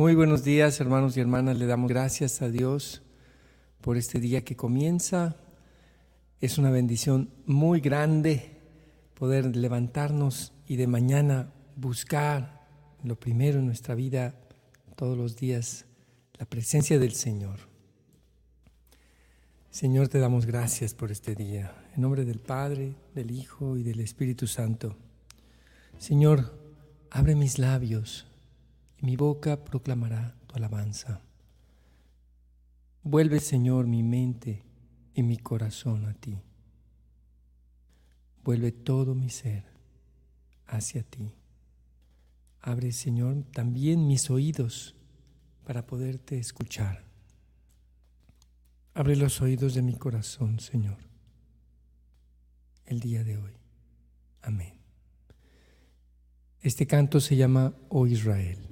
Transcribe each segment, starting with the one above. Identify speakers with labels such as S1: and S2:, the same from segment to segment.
S1: Muy buenos días, hermanos y hermanas. Le damos gracias a Dios por este día que comienza. Es una bendición muy grande poder levantarnos y de mañana buscar lo primero en nuestra vida todos los días, la presencia del Señor. Señor, te damos gracias por este día. En nombre del Padre, del Hijo y del Espíritu Santo. Señor, abre mis labios y mi boca proclamará tu alabanza. Vuelve, Señor, mi mente y mi corazón a ti. Vuelve todo mi ser hacia ti. Abre, Señor, también mis oídos para poderte escuchar. Abre los oídos de mi corazón, Señor, el día de hoy. Amén. Este canto se llama Oh Israel.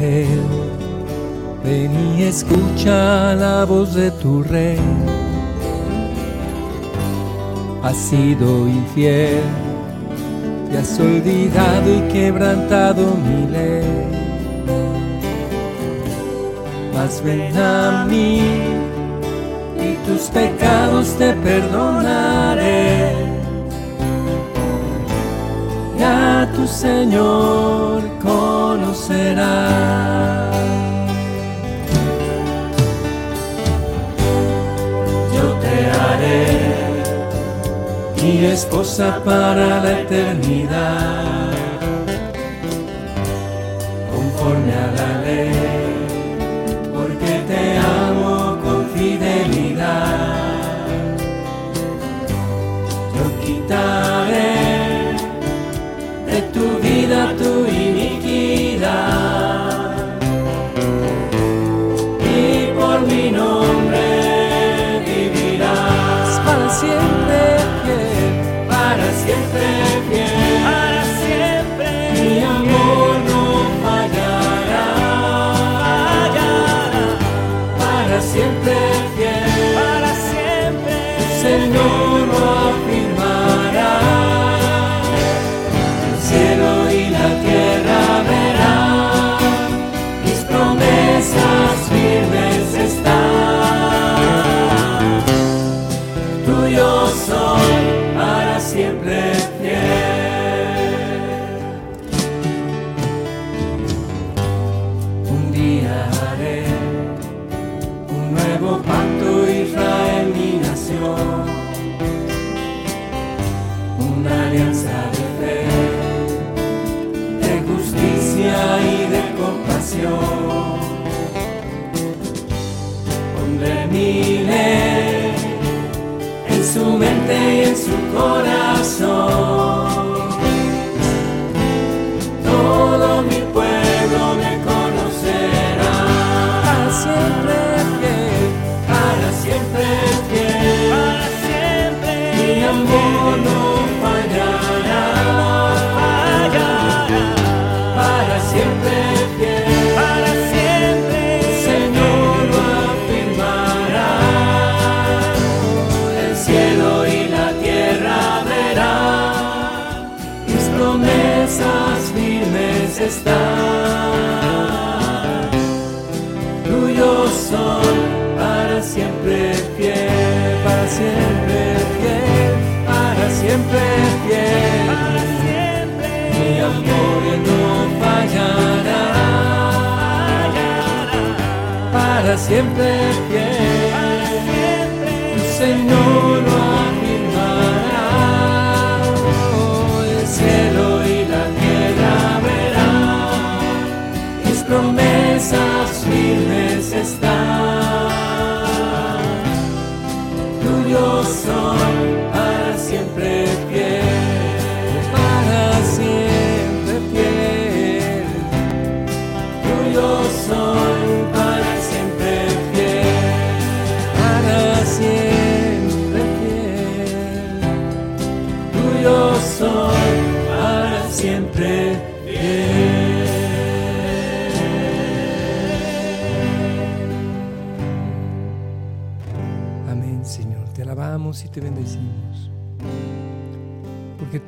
S1: Ven y escucha la voz de tu rey. Has sido infiel, te has olvidado y quebrantado mi ley. Mas ven a mí y tus pecados te perdonaré. A tu Señor conocerás. Yo te haré mi esposa para la eternidad, conforme a la tu vida tu iniquidad. Y por mi nombre vivirás. Para siempre fiel, para siempre fiel,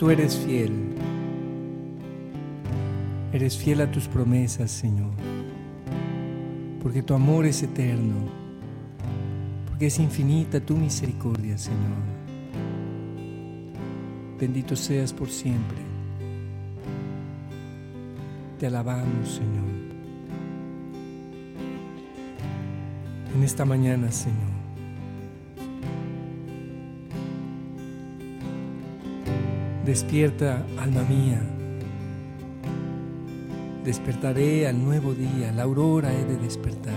S1: tú eres fiel. Eres fiel a tus promesas, Señor, porque tu amor es eterno, porque es infinita tu misericordia, Señor. Bendito seas por siempre. Te alabamos, Señor. En esta mañana, Señor. Despierta, alma mía. Despertaré al nuevo día, la aurora he de despertar.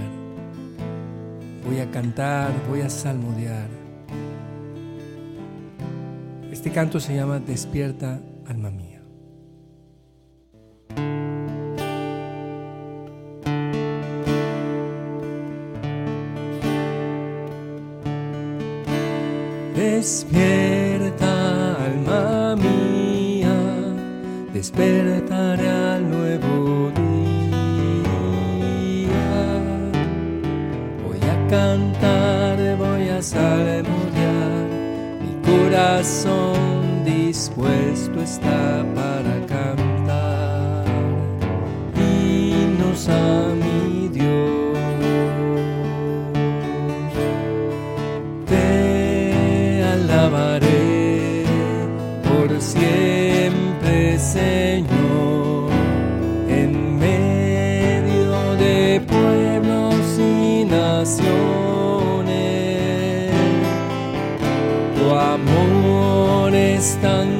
S1: Voy a cantar, voy a salmodiar. Este canto se llama Despierta, alma mía. Corazón dispuesto está para cantar. Himnos a mi amor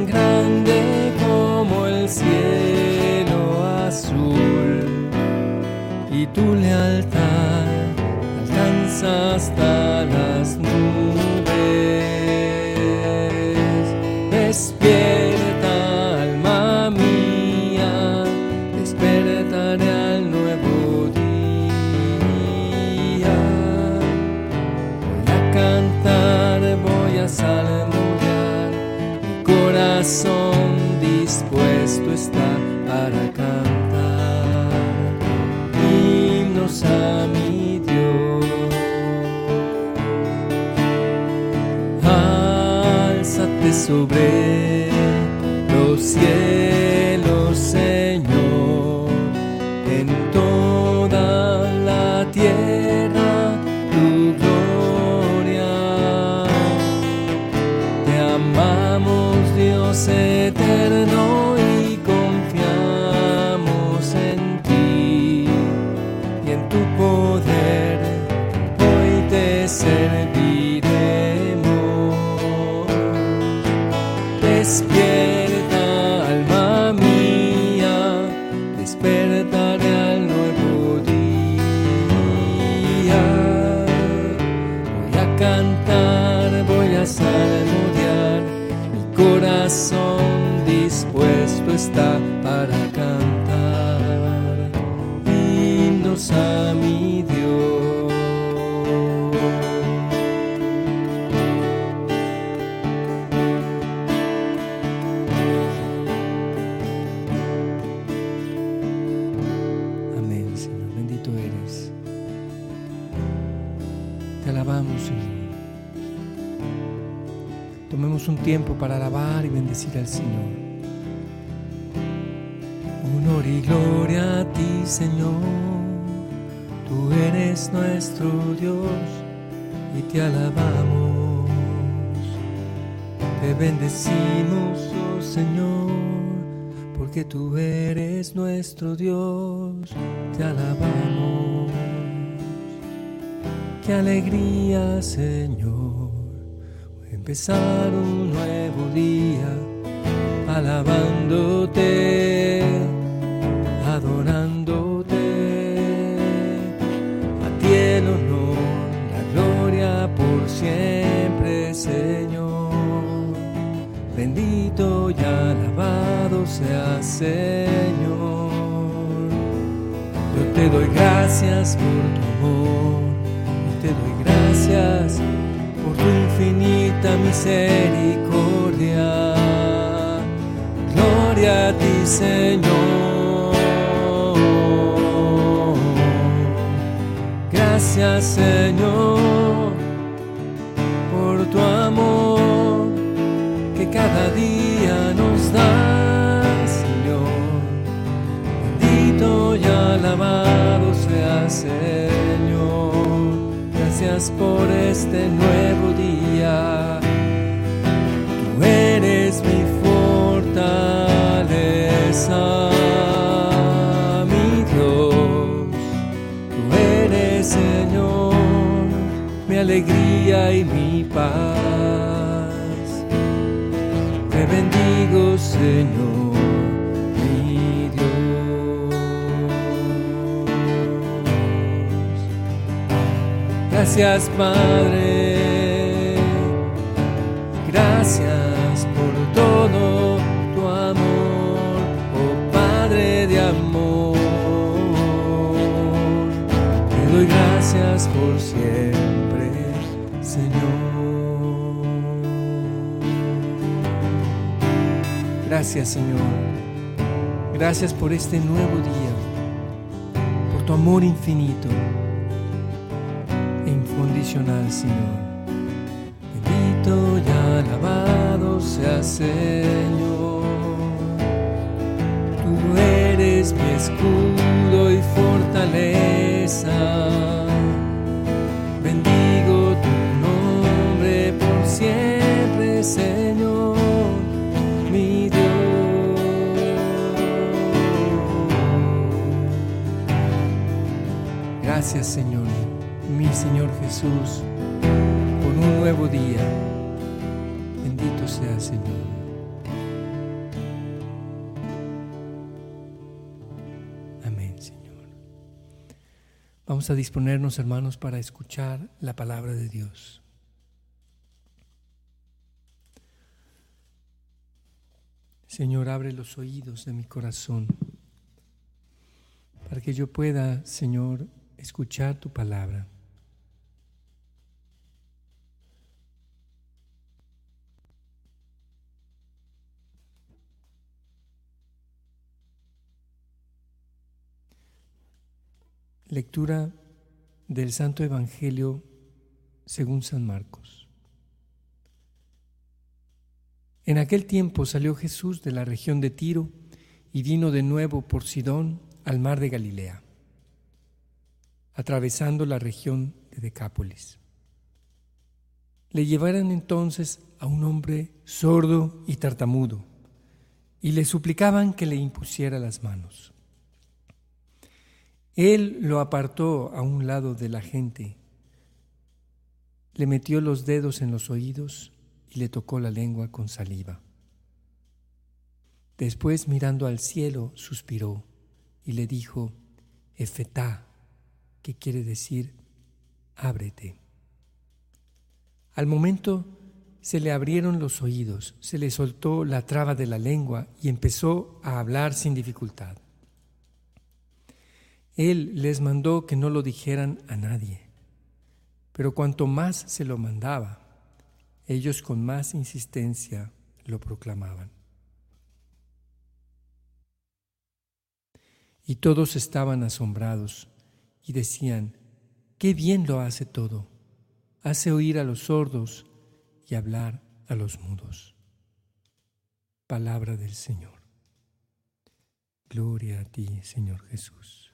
S1: corazón dispuesto está para cantar himnos a mi Dios. Álzate sobre los cielos, corazón dispuesto está para cantar. Himnos a mi Un tiempo para alabar y bendecir al Señor. Honor y gloria a ti, Señor. Tú eres nuestro Dios y te alabamos. Te bendecimos, oh Señor, porque tú eres nuestro Dios. Te alabamos. Qué alegría, Señor, empezar un nuevo día alabándote, adorándote. A ti el honor, la gloria por siempre, Señor. Bendito y alabado sea, Señor. Yo te doy gracias por tu amor, te doy gracias por tu infinita misericordia. Gloria a ti, Señor. Gracias, Señor, por tu amor que cada día nos das, Señor. Bendito y alabado sea, Señor. Gracias por este nuevo día gracias por este nuevo día, por tu amor infinito e incondicional, Señor. Bendito y alabado sea Señor. Tú eres mi escudo y fortaleza. Señor, mi Señor Jesús, por un nuevo día. Bendito sea, Señor. Amén, Señor. Vamos a disponernos, hermanos, para escuchar la palabra de Dios. Señor, abre los oídos de mi corazón para que yo pueda, Señor, escuchar tu palabra. Lectura del Santo Evangelio según San Marcos. En aquel tiempo salió Jesús de la región de Tiro y vino de nuevo por Sidón al mar de Galilea, atravesando la región de Decápolis. Le llevaron entonces a un hombre sordo y tartamudo y le suplicaban que le impusiera las manos. Él lo apartó a un lado de la gente, le metió los dedos en los oídos y le tocó la lengua con saliva. Después, mirando al cielo, suspiró y le dijo, Efetá, que quiere decir, ábrete. Al momento se le abrieron los oídos, se le soltó la traba de la lengua y empezó a hablar sin dificultad. Él les mandó que no lo dijeran a nadie, pero cuanto más se lo mandaba, ellos con más insistencia lo proclamaban. Y todos estaban asombrados y decían, qué bien lo hace todo, hace oír a los sordos y hablar a los mudos. Palabra del Señor. Gloria a ti, Señor Jesús.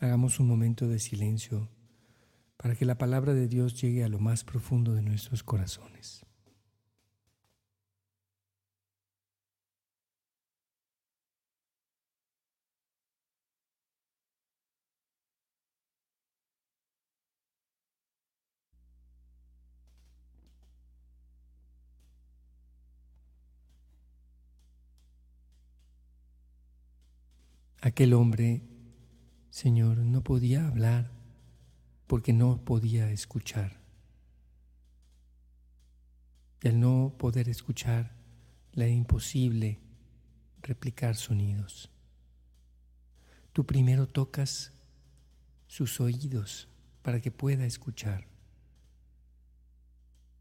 S1: Hagamos un momento de silencio para que la palabra de Dios llegue a lo más profundo de nuestros corazones. Aquel hombre, Señor, no podía hablar porque no podía escuchar. Y al no poder escuchar, le era imposible replicar sonidos. Tú primero tocas sus oídos para que pueda escuchar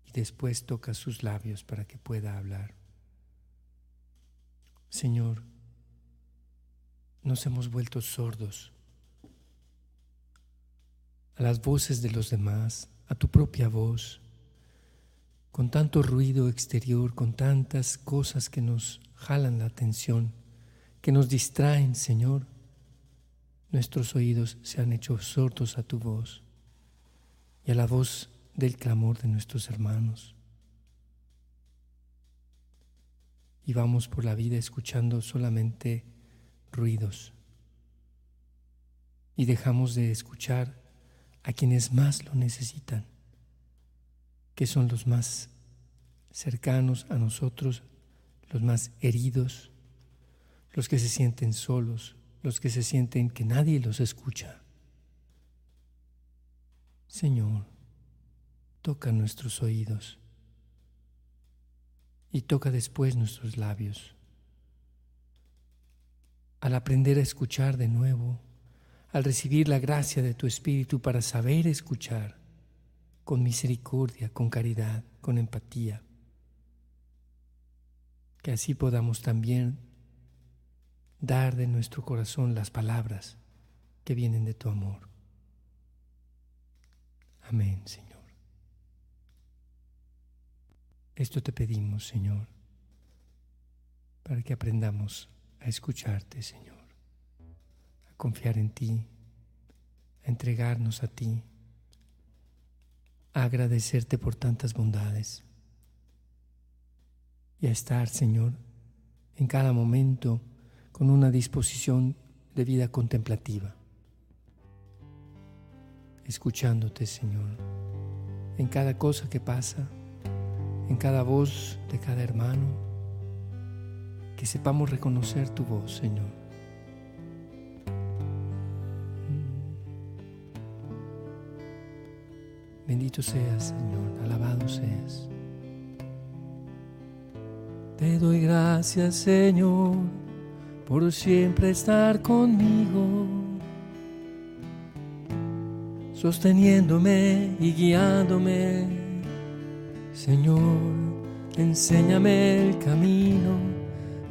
S1: y después tocas sus labios para que pueda hablar. Señor, nos hemos vuelto sordos a las voces de los demás, a tu propia voz, con tanto ruido exterior, con tantas cosas que nos jalan la atención, que nos distraen, Señor. nuestros oídos se han hecho sordos a tu voz y a la voz del clamor de nuestros hermanos. Y vamos por la vida escuchando solamente ruidos y dejamos de escuchar a quienes más lo necesitan, que son los más cercanos a nosotros, los más heridos, los que se sienten solos, los que se sienten que nadie los escucha. Señor, toca nuestros oídos y toca después nuestros labios. Al aprender a escuchar de nuevo, al recibir la gracia de tu Espíritu para saber escuchar con misericordia, con caridad, con empatía, que así podamos también dar de nuestro corazón las palabras que vienen de tu amor. Amén, Señor. Esto te pedimos, Señor, para que aprendamos a escucharte, Señor, a confiar en ti, a entregarnos a ti, a agradecerte por tantas bondades y a estar, Señor, en cada momento con una disposición de vida contemplativa, escuchándote, Señor, en cada cosa que pasa, en cada voz de cada hermano, que sepamos reconocer tu voz, Señor. Bendito seas, Señor, alabado seas. Te doy gracias, Señor, por siempre estar conmigo, sosteniéndome y guiándome. Señor, enséñame el camino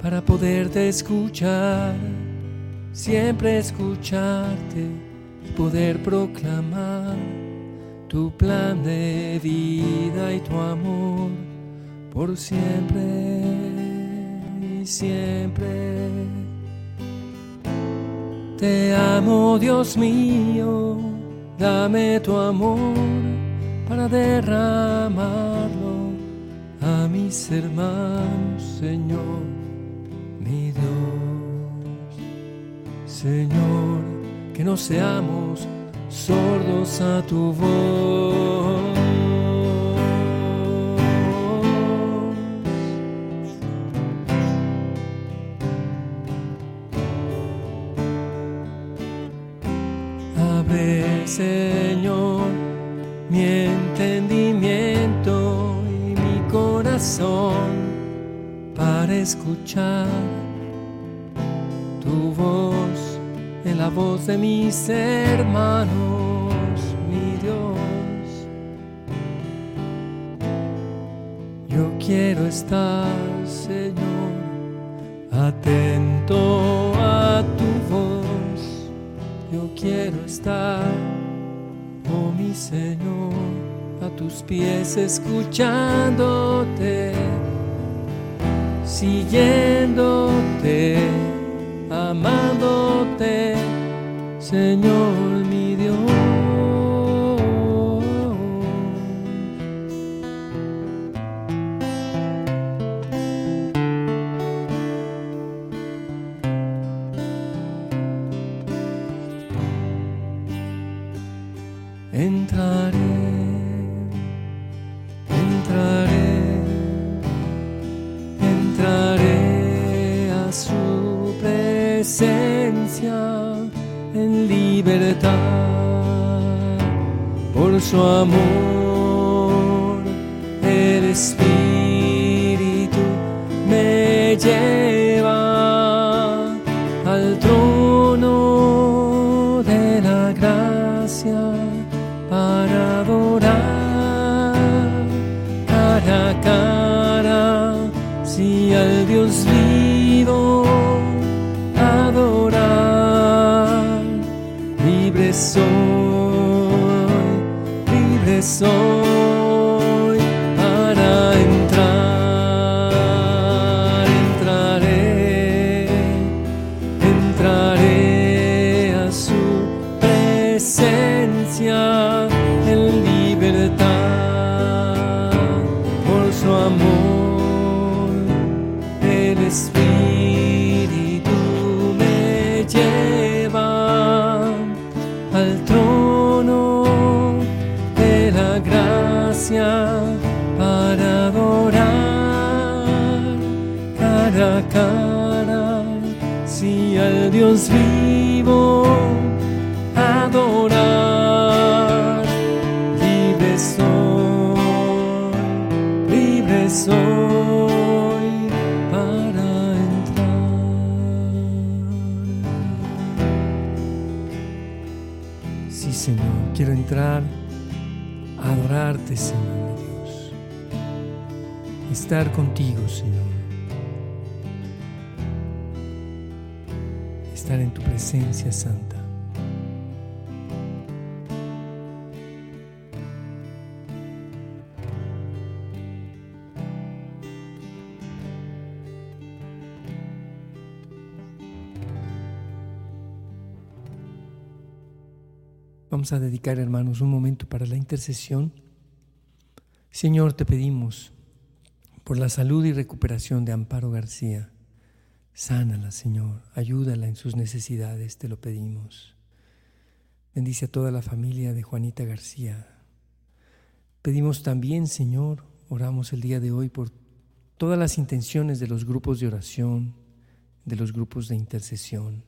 S1: para poderte escuchar, siempre escucharte y poder proclamar tu plan de vida y tu amor por siempre y siempre. Te amo, Dios mío, dame tu amor para derramarlo a mis hermanos, Señor, Señor, que no seamos sordos a tu voz. Abre, Señor, mi entendimiento y mi corazón para escuchar la voz de mis hermanos, mi Dios. Yo quiero estar, Señor, atento a tu voz. Yo quiero estar, oh mi Señor, a tus pies escuchándote, siguiéndote Señor por su amor. Dios vivo adorar, libre soy, libre soy para entrar. Sí, Señor, quiero entrar a adorarte, Señor estar contigo, Señor. Presencia santa. Vamos a dedicar, hermanos, un momento para la intercesión. Señor, te pedimos por la salud y recuperación de Amparo García. Sánala, Señor, ayúdala en sus necesidades, te lo pedimos. Bendice a toda la familia de Juanita García. Pedimos también, Señor, oramos el día de hoy por todas las intenciones de los grupos de oración, de los grupos de intercesión.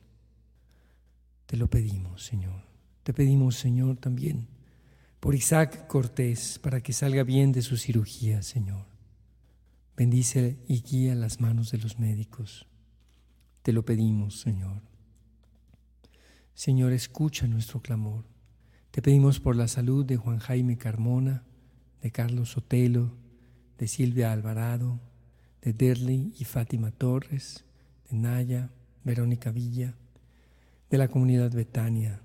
S1: Te lo pedimos, Señor. Te pedimos, Señor, también por Isaac Cortés, para que salga bien de su cirugía, Señor. Bendice y guía las manos de los médicos. Te lo pedimos, Señor. Señor, escucha nuestro clamor. Te pedimos por la salud de Juan Jaime Carmona, de Carlos Sotelo, de Silvia Alvarado, de Derley y Fátima Torres, de Naya, Verónica Villa, de la comunidad Betania.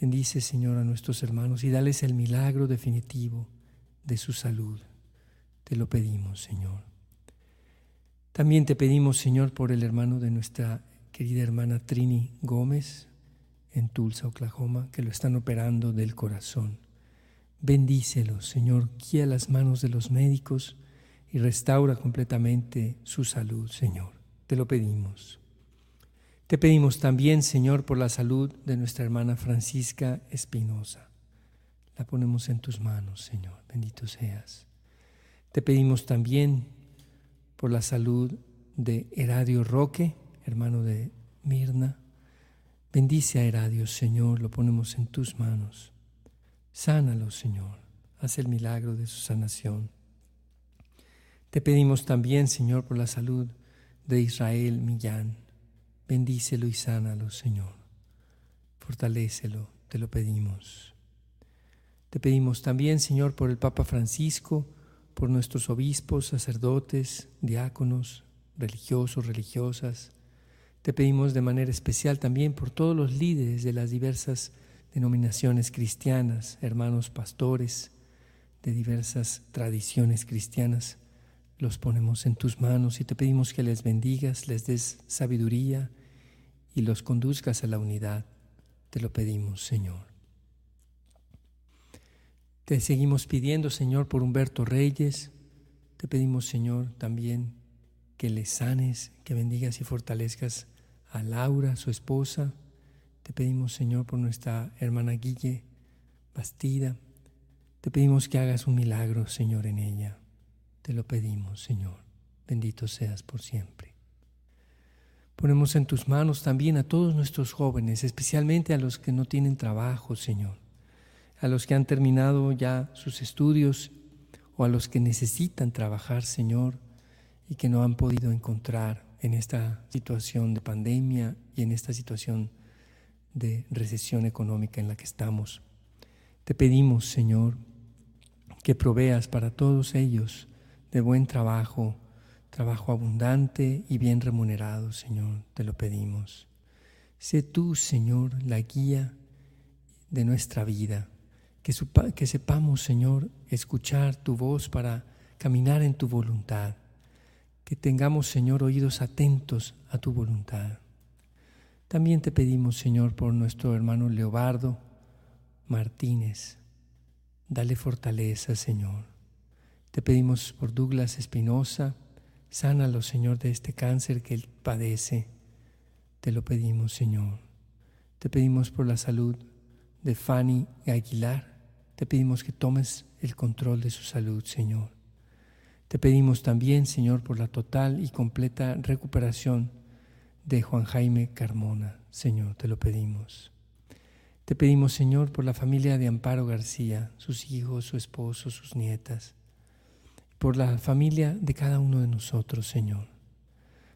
S1: Bendice, Señor, a nuestros hermanos y dales el milagro definitivo de su salud. Te lo pedimos, Señor. También te pedimos, Señor, por el hermano de nuestra querida hermana Trini Gómez en Tulsa, Oklahoma, que lo están operando del corazón. Bendícelo, Señor, guía las manos de los médicos y restaura completamente su salud, Señor. Te lo pedimos. Te pedimos también, Señor, por la salud de nuestra hermana Francisca Espinosa. La ponemos en tus manos, Señor. Bendito seas. Te pedimos también por la salud de Heradio Roque, hermano de Mirna. Bendice a Heradio, Señor, lo ponemos en tus manos. Sánalo, Señor. Haz el milagro de su sanación. Te pedimos también, Señor, por la salud de Israel Millán. Bendícelo y sánalo, Señor. Fortalécelo, te lo pedimos. Te pedimos también, Señor, por el Papa Francisco, por nuestros obispos, sacerdotes, diáconos, religiosos, religiosas. Te pedimos de manera especial también por todos los líderes de las diversas denominaciones cristianas, hermanos pastores de diversas tradiciones cristianas. Los ponemos en tus manos y te pedimos que les bendigas, les des sabiduría y los conduzcas a la unidad. Te lo pedimos, Señor. Te seguimos pidiendo, Señor, por Humberto Reyes. Te pedimos, Señor, también que le sanes, que bendigas y fortalezcas a Laura, su esposa. Te pedimos, Señor, por nuestra hermana Guille Bastida. Te pedimos que hagas un milagro, Señor, en ella. Te lo pedimos, Señor. Bendito seas por siempre. Ponemos en tus manos también a todos nuestros jóvenes, especialmente a los que no tienen trabajo, Señor a los que han terminado ya sus estudios o a los que necesitan trabajar, Señor, y que no han podido encontrar en esta situación de pandemia y en esta situación de recesión económica en la que estamos. Te pedimos, Señor, que proveas para todos ellos de buen trabajo, trabajo abundante y bien remunerado, Señor, te lo pedimos. Sé tú, Señor, la guía de nuestra vida que, sepamos, Señor, escuchar tu voz para caminar en tu voluntad. Que tengamos, Señor, oídos atentos a tu voluntad. También te pedimos, Señor, por nuestro hermano Leobardo Martínez. Dale fortaleza, Señor. Te pedimos por Douglas Espinosa. Sánalo, Señor, de este cáncer que él padece. Te lo pedimos, Señor. Te pedimos por la salud de Fanny Aguilar. Te pedimos que tomes el control de su salud, Señor. Te pedimos también, Señor, por la total y completa recuperación de Juan Jaime Carmona. Señor, te lo pedimos. Te pedimos, Señor, por la familia de Amparo García, sus hijos, su esposo, sus nietas, por la familia de cada uno de nosotros, Señor.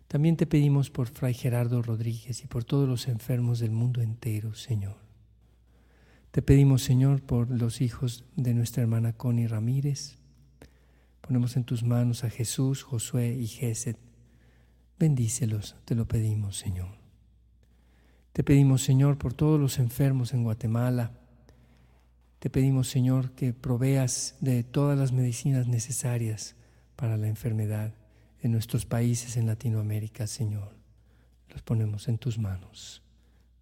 S1: También te pedimos por Fray Gerardo Rodríguez y por todos los enfermos del mundo entero, Señor. Te pedimos, Señor, por los hijos de nuestra hermana Connie Ramírez. Ponemos en tus manos a Jesús, Josué y Gesed. Bendícelos, te lo pedimos, Señor. Te pedimos, Señor, por todos los enfermos en Guatemala. Te pedimos, Señor, que proveas de todas las medicinas necesarias para la enfermedad en nuestros países en Latinoamérica, Señor. Los ponemos en tus manos.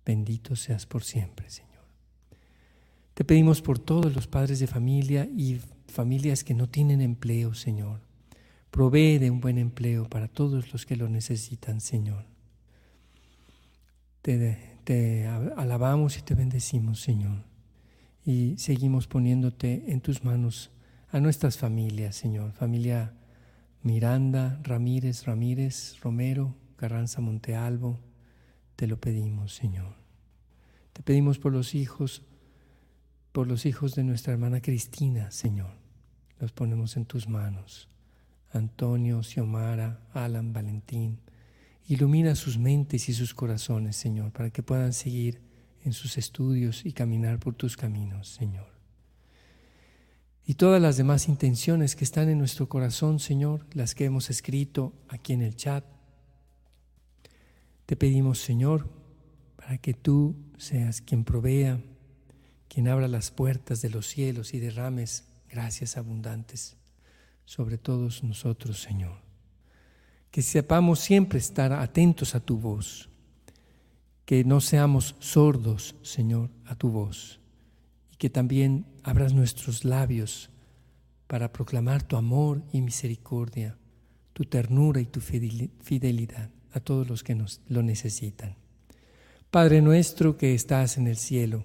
S1: Bendito seas por siempre, Señor. Te pedimos por todos los padres de familia y familias que no tienen empleo, Señor. Provee de un buen empleo para todos los que lo necesitan, Señor. Te, alabamos y te bendecimos, Señor. Y seguimos poniéndote en tus manos a nuestras familias, Señor. Familia Miranda, Ramírez, Ramírez, Romero, Carranza Montealvo. Te lo pedimos, Señor. Te pedimos por los hijos, por los hijos de nuestra hermana Cristina, Señor. Los ponemos en tus manos. Antonio, Xiomara, Alan, Valentín. Ilumina sus mentes y sus corazones, Señor, para que puedan seguir en sus estudios y caminar por tus caminos, Señor. Y todas las demás intenciones que están en nuestro corazón, Señor, las que hemos escrito aquí en el chat, te pedimos, Señor, para que tú seas quien provea, quien abra las puertas de los cielos y derrames gracias abundantes sobre todos nosotros, Señor. Que sepamos siempre estar atentos a tu voz, que no seamos sordos, Señor, a tu voz, y que también abras nuestros labios para proclamar tu amor y misericordia, tu ternura y tu fidelidad a todos los que nos lo necesitan. Padre nuestro que estás en el cielo,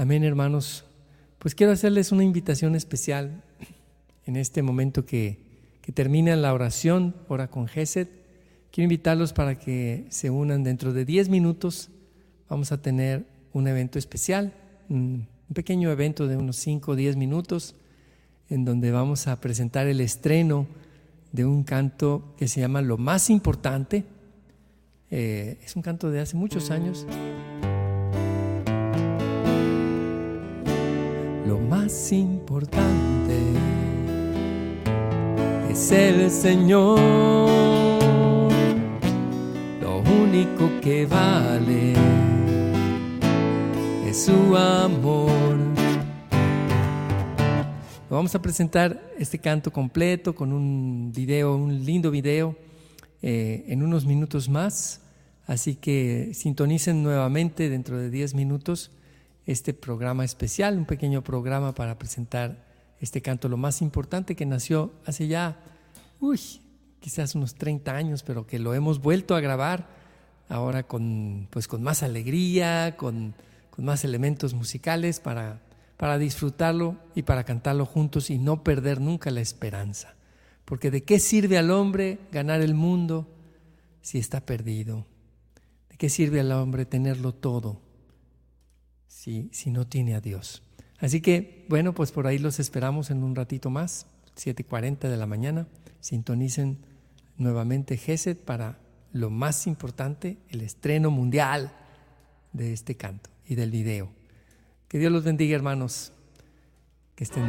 S1: Amén. Hermanos pues quiero hacerles una invitación especial en este momento que, que termina la oración, ora con Gesed. Quiero invitarlos para que se unan dentro de 10 minutos. Vamos a tener un evento especial, un pequeño evento de unos 5 o 10 minutos, en donde vamos a presentar el estreno de un canto que se llama Lo más importante. Eh, es un canto de hace muchos años. Importante es el Señor, lo único que vale es su amor. Vamos a presentar este canto completo con un video, un lindo video, eh, en unos minutos más. Así que sintonicen nuevamente dentro de 10 minutos este programa especial, un pequeño programa para presentar este canto, lo más importante que nació hace ya, uy, quizás unos 30 años, pero que lo hemos vuelto a grabar ahora con, pues, con más alegría, con, con más elementos musicales para, para disfrutarlo y para cantarlo juntos y no perder nunca la esperanza. Porque ¿de qué sirve al hombre ganar el mundo si está perdido? ¿De qué sirve al hombre tenerlo todo? Si, no tiene a Dios. Así que, bueno, pues por ahí los esperamos en un ratito más, 7.40 de la mañana. Sintonicen nuevamente GESET para lo más importante, el estreno mundial de este canto y del video. Que Dios los bendiga, hermanos. Que estén